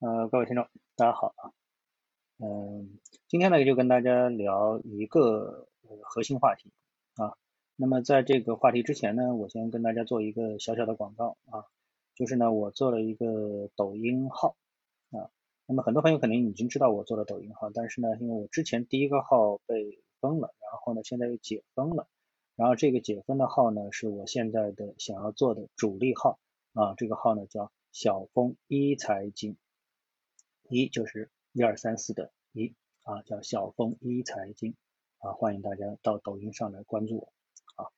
呃，各位听众，大家好啊。嗯，今天呢就跟大家聊一个核心话题啊。那么在这个话题之前呢，我先跟大家做一个小小的广告啊，就是呢我做了一个抖音号啊。那么很多朋友可能已经知道我做了抖音号，但是呢，因为我之前第一个号被封了，然后呢现在又解封了，然后这个解封的号呢是我现在的想要做的主力号啊。这个号呢叫小峰一财经。一就是一二三四的一啊，叫小峰一财经啊，欢迎大家到抖音上来关注我啊。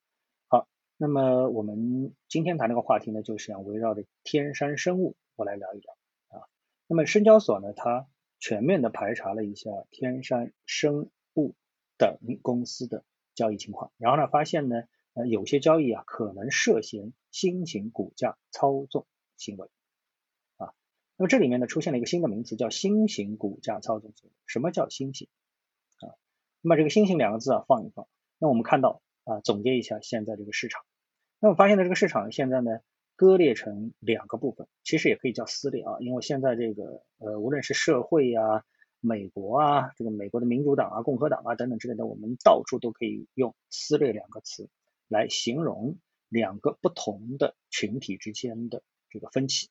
好，那么我们今天谈这个话题呢，就是想围绕着天山生物我来聊一聊啊。那么深交所呢，它全面的排查了一下天山生物等公司的交易情况，然后呢，发现呢，呃，有些交易啊，可能涉嫌新型股价操纵行为。那么这里面呢出现了一个新的名词，叫新型股价操纵策略。什么叫新型啊？那么这个新型两个字啊放一放。那我们看到啊，总结一下现在这个市场。那我发现呢，这个市场现在呢割裂成两个部分，其实也可以叫撕裂啊，因为现在这个呃无论是社会呀、美国啊、这个美国的民主党啊、共和党啊等等之类的，我们到处都可以用撕裂两个词来形容两个不同的群体之间的这个分歧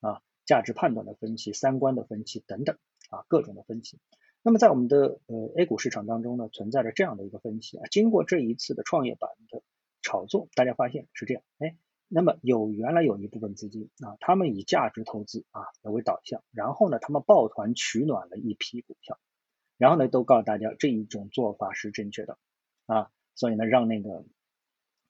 啊。价值判断的分歧、三观的分歧等等啊，各种的分歧。那么在我们的呃 A 股市场当中呢，存在着这样的一个分歧啊。经过这一次的创业板的炒作，大家发现是这样，哎，那么有原来有一部分资金啊，他们以价值投资啊为导向，然后呢，他们抱团取暖了一批股票，然后呢，都告诉大家这一种做法是正确的啊，所以呢，让那个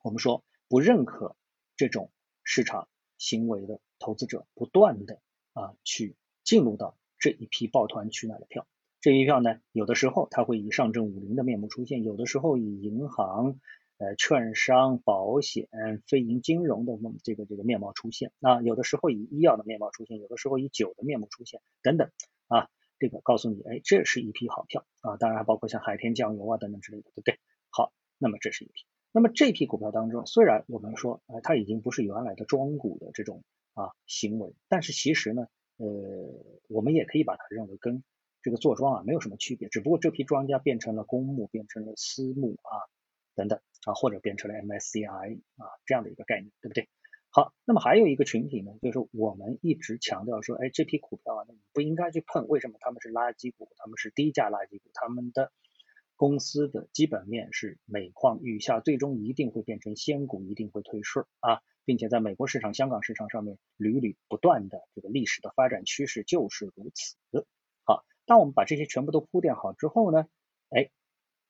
我们说不认可这种市场。行为的投资者不断的啊去进入到这一批抱团取暖的票，这一票呢，有的时候它会以上证五零的面目出现，有的时候以银行、呃券商、保险、非银金融的这个这个面貌出现，啊，有的时候以医药的面貌出现，有的时候以酒的面目出现，等等啊，这个告诉你，哎，这是一批好票啊，当然还包括像海天酱油啊等等之类的，对不对？好，那么这是一批。那么这批股票当中，虽然我们说，呃，它已经不是原来的庄股的这种啊行为，但是其实呢，呃，我们也可以把它认为跟这个坐庄啊没有什么区别，只不过这批庄家变成了公募，变成了私募啊等等啊，或者变成了 MSCI 啊这样的一个概念，对不对？好，那么还有一个群体呢，就是我们一直强调说，哎，这批股票啊，那你不应该去碰，为什么他们是垃圾股？他们是低价垃圾股，他们的。公司的基本面是每况愈下，最终一定会变成仙股，一定会退市啊，并且在美国市场、香港市场上面屡屡不断的这个历史的发展趋势就是如此。好，当我们把这些全部都铺垫好之后呢，哎，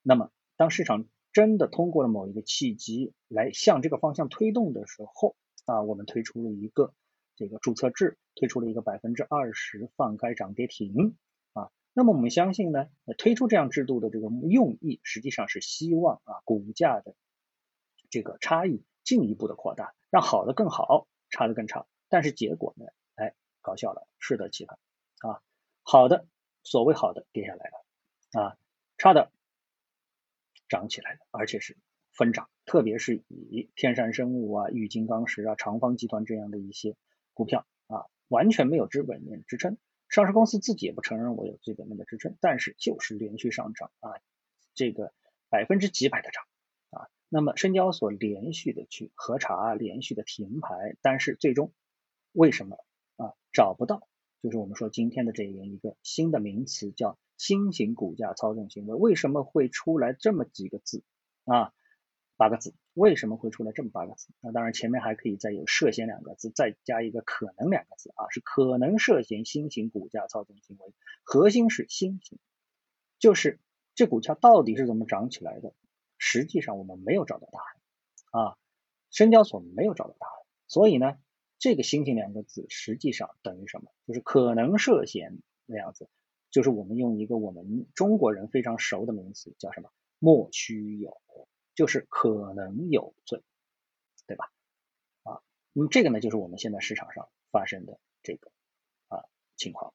那么当市场真的通过了某一个契机来向这个方向推动的时候啊，我们推出了一个这个注册制，推出了一个百分之二十放开涨跌停。那么我们相信呢，推出这样制度的这个用意，实际上是希望啊股价的这个差异进一步的扩大，让好的更好，差的更差。但是结果呢，哎，搞笑了，适得其反啊。好的，所谓好的跌下来了啊，差的涨起来了，而且是分涨。特别是以天山生物啊、玉金刚石啊、长方集团这样的一些股票啊，完全没有资本面支撑。上市公司自己也不承认我有基本面的支撑，但是就是连续上涨啊，这个百分之几百的涨啊，那么深交所连续的去核查，连续的停牌，但是最终为什么啊找不到？就是我们说今天的这样一个新的名词叫新型股价操纵行为，为什么会出来这么几个字啊？八个字，为什么会出来这么八个字？那当然前面还可以再有涉嫌两个字，再加一个可能两个字啊，是可能涉嫌新型股价操纵行为，核心是新型，就是这股价到底是怎么涨起来的？实际上我们没有找到答案啊，深交所没有找到答案，所以呢，这个新型两个字实际上等于什么？就是可能涉嫌那样子，就是我们用一个我们中国人非常熟的名词叫什么？莫须有。就是可能有罪，对吧？啊，那么这个呢，就是我们现在市场上发生的这个啊情况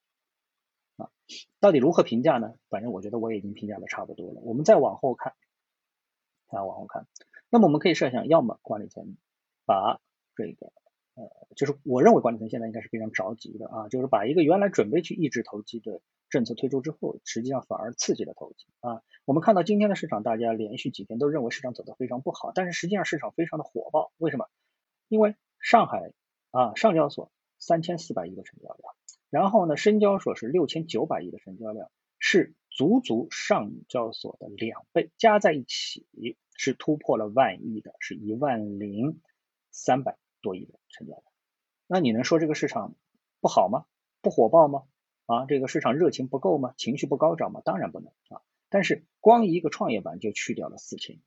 啊，到底如何评价呢？反正我觉得我已经评价的差不多了。我们再往后看，啊，往后看，那么我们可以设想，要么管理层把这个呃就是我认为管理层现在应该是非常着急的啊，就是把一个原来准备去抑制投机的政策推出之后，实际上反而刺激了投机啊。我们看到今天的市场，大家连续几天都认为市场走得非常不好，但是实际上市场非常的火爆，为什么？因为上海啊上交所三千四百亿的成交量，然后呢深交所是六千九百亿的成交量，是足足上交所的两倍，加在一起是突破了万亿的，是一万零三百多亿的成交量。那你能说这个市场不好吗？不火爆吗？啊，这个市场热情不够吗？情绪不高涨吗？当然不能啊。但是光一个创业板就去掉了四千亿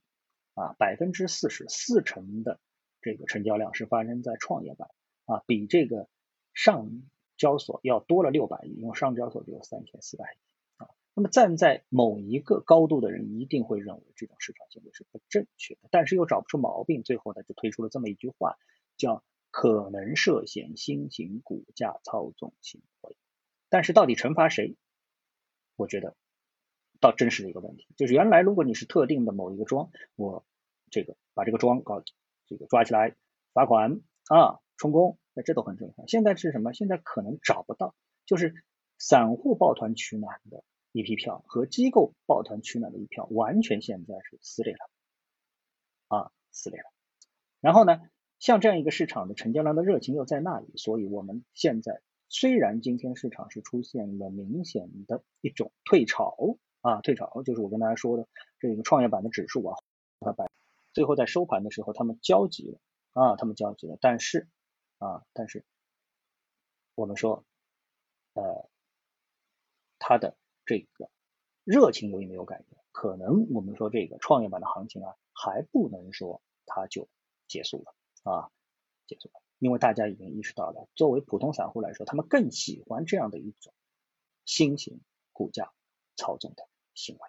啊，百分之四十四成的这个成交量是发生在创业板啊，比这个上交所要多了六百亿，因为上交所只有三千四百亿啊。那么站在某一个高度的人一定会认为这种市场行为是不正确的，但是又找不出毛病，最后呢就推出了这么一句话，叫。可能涉嫌新型股价操纵行为，但是到底惩罚谁？我觉得倒真是一个问题。就是原来如果你是特定的某一个庄，我这个把这个庄搞这个抓起来罚款啊充公，那这都很正常。现在是什么？现在可能找不到，就是散户抱团取暖的一批票和机构抱团取暖的一票，完全现在是撕裂了啊撕裂了。然后呢？像这样一个市场的成交量的热情又在那里，所以我们现在虽然今天市场是出现了明显的一种退潮啊，退潮就是我跟大家说的这个创业板的指数啊，最后在收盘的时候他们交集了啊，他们交集了，但是啊，但是我们说呃，它的这个热情由于没有改变？可能我们说这个创业板的行情啊，还不能说它就结束了。啊，结束了，因为大家已经意识到了，作为普通散户来说，他们更喜欢这样的一种新型股价操纵的行为。